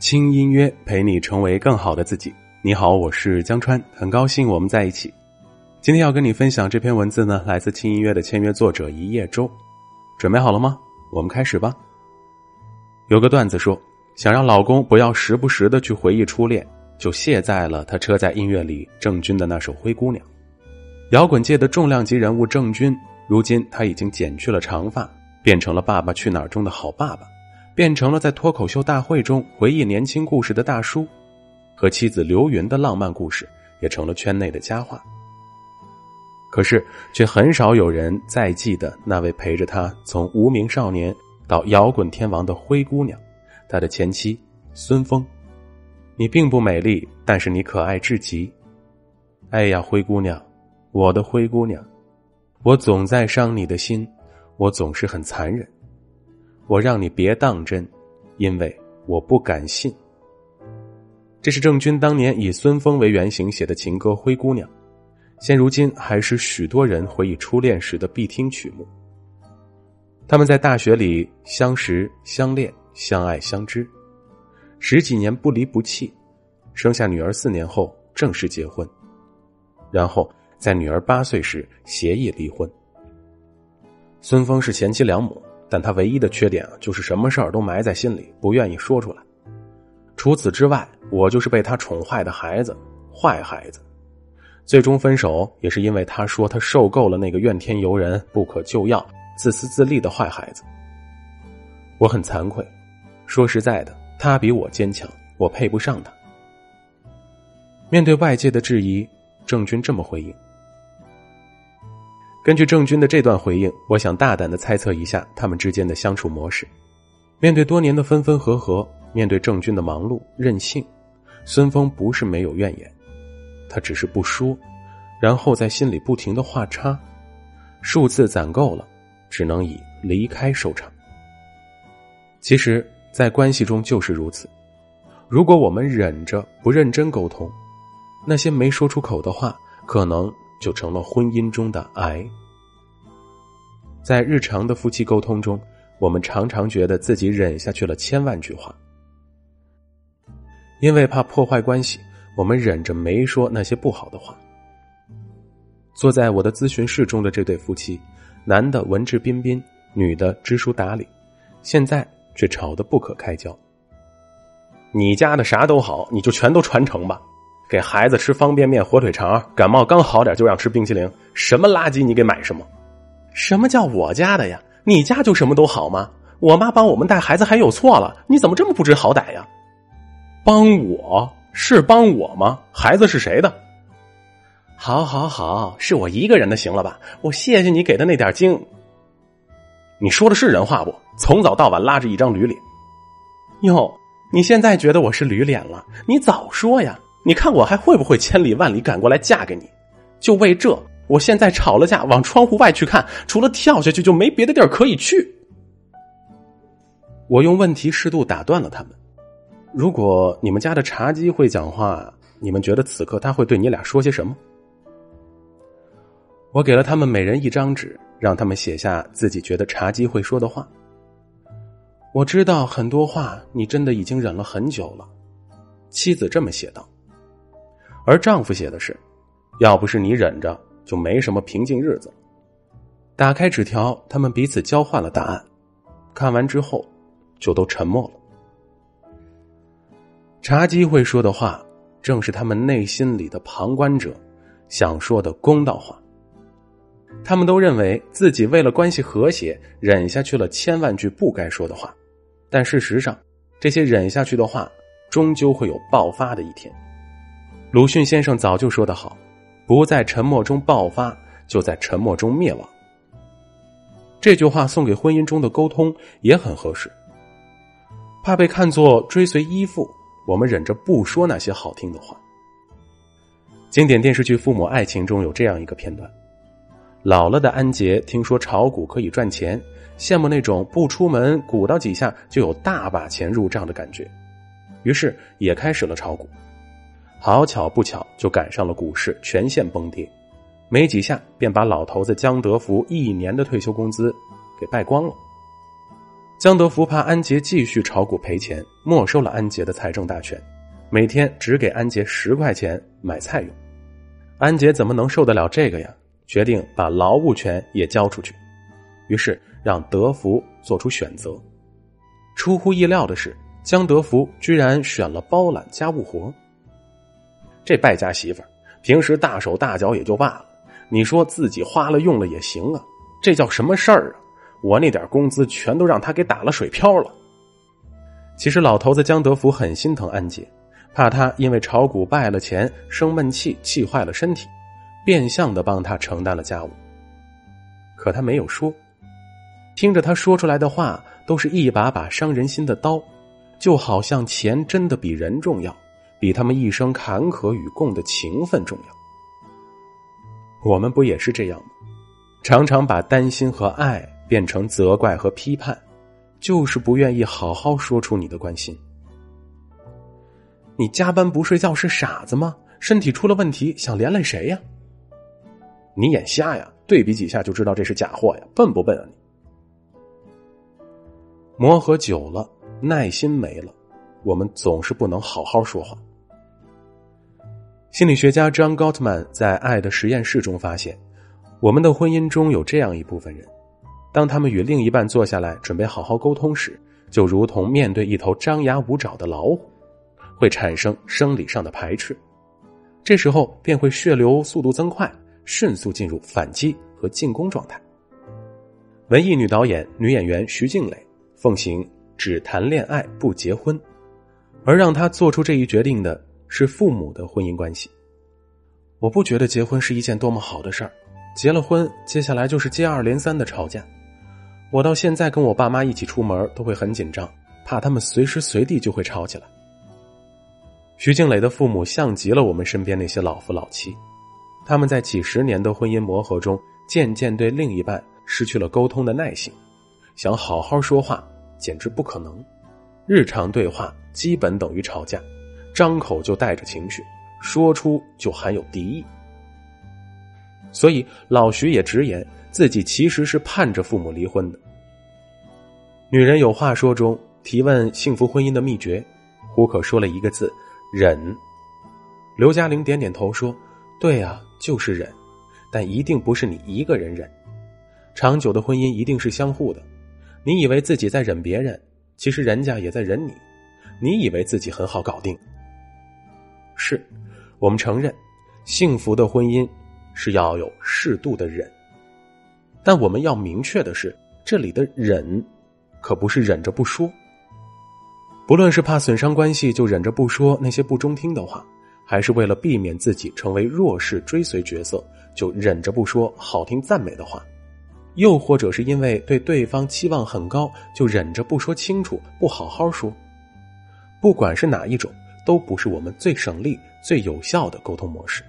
轻音乐陪你成为更好的自己。你好，我是江川，很高兴我们在一起。今天要跟你分享这篇文字呢，来自轻音乐的签约作者一叶舟。准备好了吗？我们开始吧。有个段子说，想让老公不要时不时的去回忆初恋，就卸载了他车载音乐里郑钧的那首《灰姑娘》。摇滚界的重量级人物郑钧，如今他已经剪去了长发，变成了《爸爸去哪儿》中的好爸爸。变成了在脱口秀大会中回忆年轻故事的大叔，和妻子刘云的浪漫故事也成了圈内的佳话。可是，却很少有人再记得那位陪着他从无名少年到摇滚天王的灰姑娘，他的前妻孙峰。你并不美丽，但是你可爱至极。哎呀，灰姑娘，我的灰姑娘，我总在伤你的心，我总是很残忍。我让你别当真，因为我不敢信。这是郑钧当年以孙峰为原型写的情歌《灰姑娘》，现如今还是许多人回忆初恋时的必听曲目。他们在大学里相识、相恋、相爱、相知，十几年不离不弃，生下女儿四年后正式结婚，然后在女儿八岁时协议离婚。孙峰是贤妻良母。但他唯一的缺点，就是什么事儿都埋在心里，不愿意说出来。除此之外，我就是被他宠坏的孩子，坏孩子。最终分手也是因为他说他受够了那个怨天尤人、不可救药、自私自利的坏孩子。我很惭愧，说实在的，他比我坚强，我配不上他。面对外界的质疑，郑钧这么回应。根据郑钧的这段回应，我想大胆的猜测一下他们之间的相处模式。面对多年的分分合合，面对郑钧的忙碌任性，孙峰不是没有怨言，他只是不说，然后在心里不停的画叉，数字攒够了，只能以离开收场。其实，在关系中就是如此，如果我们忍着不认真沟通，那些没说出口的话，可能。就成了婚姻中的癌。在日常的夫妻沟通中，我们常常觉得自己忍下去了千万句话，因为怕破坏关系，我们忍着没说那些不好的话。坐在我的咨询室中的这对夫妻，男的文质彬彬，女的知书达理，现在却吵得不可开交。你家的啥都好，你就全都传承吧。给孩子吃方便面、火腿肠，感冒刚好点就让吃冰淇淋，什么垃圾你给买什么？什么叫我家的呀？你家就什么都好吗？我妈帮我们带孩子还有错了？你怎么这么不知好歹呀？帮我是帮我吗？孩子是谁的？好好好，是我一个人的，行了吧？我谢谢你给的那点精。你说的是人话不？从早到晚拉着一张驴脸。哟，你现在觉得我是驴脸了？你早说呀！你看我还会不会千里万里赶过来嫁给你？就为这，我现在吵了架，往窗户外去看，除了跳下去就没别的地儿可以去。我用问题适度打断了他们。如果你们家的茶几会讲话，你们觉得此刻他会对你俩说些什么？我给了他们每人一张纸，让他们写下自己觉得茶几会说的话。我知道很多话你真的已经忍了很久了，妻子这么写道。而丈夫写的是：“要不是你忍着，就没什么平静日子。”打开纸条，他们彼此交换了答案。看完之后，就都沉默了。茶几会说的话，正是他们内心里的旁观者想说的公道话。他们都认为自己为了关系和谐，忍下去了千万句不该说的话，但事实上，这些忍下去的话，终究会有爆发的一天。鲁迅先生早就说得好：“不在沉默中爆发，就在沉默中灭亡。”这句话送给婚姻中的沟通也很合适。怕被看作追随依附，我们忍着不说那些好听的话。经典电视剧《父母爱情》中有这样一个片段：老了的安杰听说炒股可以赚钱，羡慕那种不出门鼓捣几下就有大把钱入账的感觉，于是也开始了炒股。好巧不巧，就赶上了股市全线崩跌，没几下便把老头子江德福一年的退休工资给败光了。江德福怕安杰继续炒股赔钱，没收了安杰的财政大权，每天只给安杰十块钱买菜用。安杰怎么能受得了这个呀？决定把劳务权也交出去，于是让德福做出选择。出乎意料的是，江德福居然选了包揽家务活。这败家媳妇儿，平时大手大脚也就罢了，你说自己花了用了也行啊，这叫什么事儿啊？我那点工资全都让他给打了水漂了。其实老头子江德福很心疼安杰，怕他因为炒股败了钱生闷气，气坏了身体，变相的帮他承担了家务。可他没有说，听着他说出来的话都是一把把伤人心的刀，就好像钱真的比人重要，比他们一生坎坷与共的情分重要。我们不也是这样吗？常常把担心和爱。变成责怪和批判，就是不愿意好好说出你的关心。你加班不睡觉是傻子吗？身体出了问题想连累谁呀？你眼瞎呀？对比几下就知道这是假货呀！笨不笨啊你？磨合久了，耐心没了，我们总是不能好好说话。心理学家 John Gottman 在《爱的实验室》中发现，我们的婚姻中有这样一部分人。当他们与另一半坐下来准备好好沟通时，就如同面对一头张牙舞爪的老虎，会产生生理上的排斥。这时候便会血流速度增快，迅速进入反击和进攻状态。文艺女导演、女演员徐静蕾奉行只谈恋爱不结婚，而让她做出这一决定的是父母的婚姻关系。我不觉得结婚是一件多么好的事儿，结了婚，接下来就是接二连三的吵架。我到现在跟我爸妈一起出门都会很紧张，怕他们随时随地就会吵起来。徐静蕾的父母像极了我们身边那些老夫老妻，他们在几十年的婚姻磨合中，渐渐对另一半失去了沟通的耐性，想好好说话简直不可能。日常对话基本等于吵架，张口就带着情绪，说出就含有敌意。所以老徐也直言。自己其实是盼着父母离婚的。女人有话说中提问幸福婚姻的秘诀，胡可说了一个字：忍。刘嘉玲点点头说：“对啊，就是忍，但一定不是你一个人忍。长久的婚姻一定是相互的。你以为自己在忍别人，其实人家也在忍你。你以为自己很好搞定，是，我们承认，幸福的婚姻是要有适度的忍。”但我们要明确的是，这里的忍，可不是忍着不说。不论是怕损伤关系就忍着不说那些不中听的话，还是为了避免自己成为弱势追随角色就忍着不说好听赞美的话，又或者是因为对对方期望很高就忍着不说清楚不好好说，不管是哪一种，都不是我们最省力、最有效的沟通模式。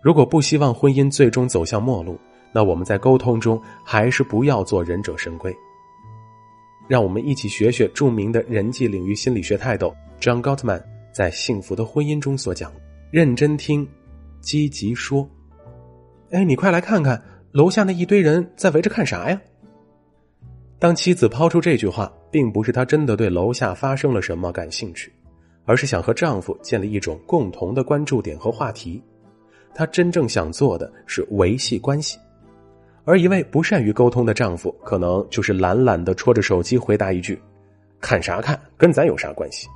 如果不希望婚姻最终走向末路，那我们在沟通中还是不要做忍者神龟。让我们一起学学著名的人际领域心理学泰斗 John Gottman 在《幸福的婚姻》中所讲：认真听，积极说。哎，你快来看看，楼下那一堆人在围着看啥呀？当妻子抛出这句话，并不是她真的对楼下发生了什么感兴趣，而是想和丈夫建立一种共同的关注点和话题。她真正想做的是维系关系。而一位不善于沟通的丈夫，可能就是懒懒的戳着手机回答一句：“看啥看，跟咱有啥关系？”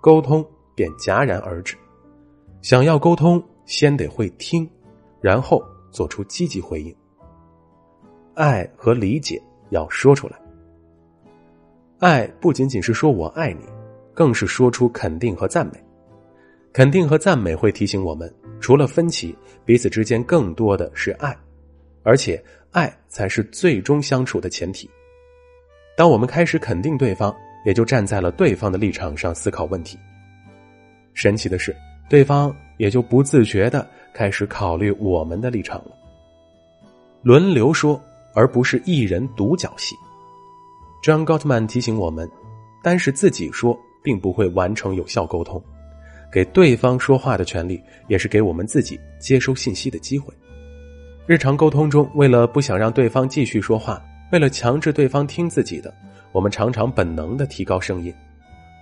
沟通便戛然而止。想要沟通，先得会听，然后做出积极回应。爱和理解要说出来。爱不仅仅是说我爱你，更是说出肯定和赞美。肯定和赞美会提醒我们，除了分歧，彼此之间更多的是爱。而且，爱才是最终相处的前提。当我们开始肯定对方，也就站在了对方的立场上思考问题。神奇的是，对方也就不自觉的开始考虑我们的立场了。轮流说，而不是一人独角戏。John Gotman 提醒我们，单是自己说，并不会完成有效沟通。给对方说话的权利，也是给我们自己接收信息的机会。日常沟通中，为了不想让对方继续说话，为了强制对方听自己的，我们常常本能的提高声音，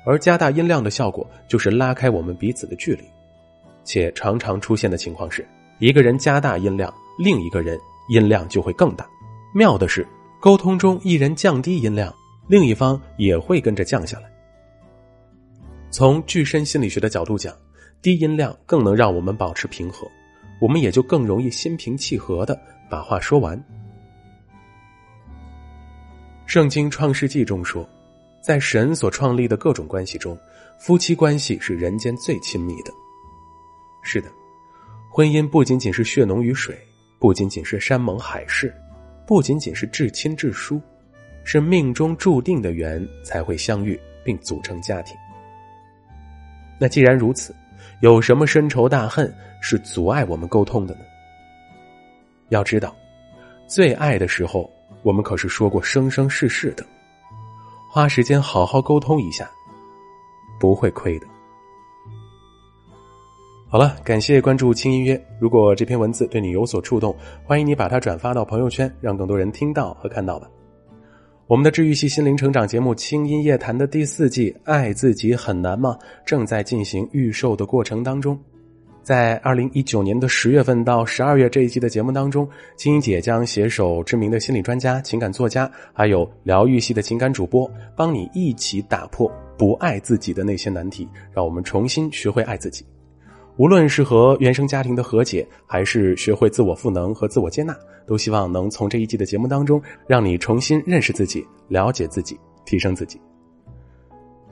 而加大音量的效果就是拉开我们彼此的距离。且常常出现的情况是，一个人加大音量，另一个人音量就会更大。妙的是，沟通中一人降低音量，另一方也会跟着降下来。从具身心理学的角度讲，低音量更能让我们保持平和，我们也就更容易心平气和的把话说完。圣经创世纪中说，在神所创立的各种关系中，夫妻关系是人间最亲密的。是的，婚姻不仅仅是血浓于水，不仅仅是山盟海誓，不仅仅是至亲至疏，是命中注定的缘才会相遇并组成家庭。那既然如此，有什么深仇大恨是阻碍我们沟通的呢？要知道，最爱的时候，我们可是说过生生世世的，花时间好好沟通一下，不会亏的。好了，感谢关注轻音乐。如果这篇文字对你有所触动，欢迎你把它转发到朋友圈，让更多人听到和看到吧。我们的治愈系心灵成长节目《轻音夜谈》的第四季《爱自己很难吗》正在进行预售的过程当中。在二零一九年的十月份到十二月这一季的节目当中，青音姐将携手知名的心理专家、情感作家，还有疗愈系的情感主播，帮你一起打破不爱自己的那些难题，让我们重新学会爱自己。无论是和原生家庭的和解，还是学会自我赋能和自我接纳，都希望能从这一季的节目当中，让你重新认识自己、了解自己、提升自己。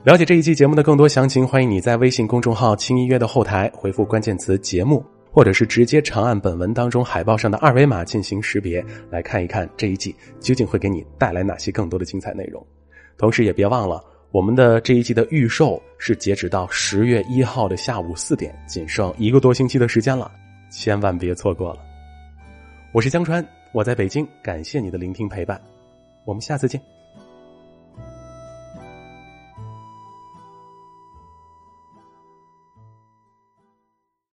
了解这一季节目的更多详情，欢迎你在微信公众号“轻音乐”的后台回复关键词“节目”，或者是直接长按本文当中海报上的二维码进行识别，来看一看这一季究竟会给你带来哪些更多的精彩内容。同时，也别忘了。我们的这一季的预售是截止到十月一号的下午四点，仅剩一个多星期的时间了，千万别错过了。我是江川，我在北京，感谢你的聆听陪伴，我们下次见。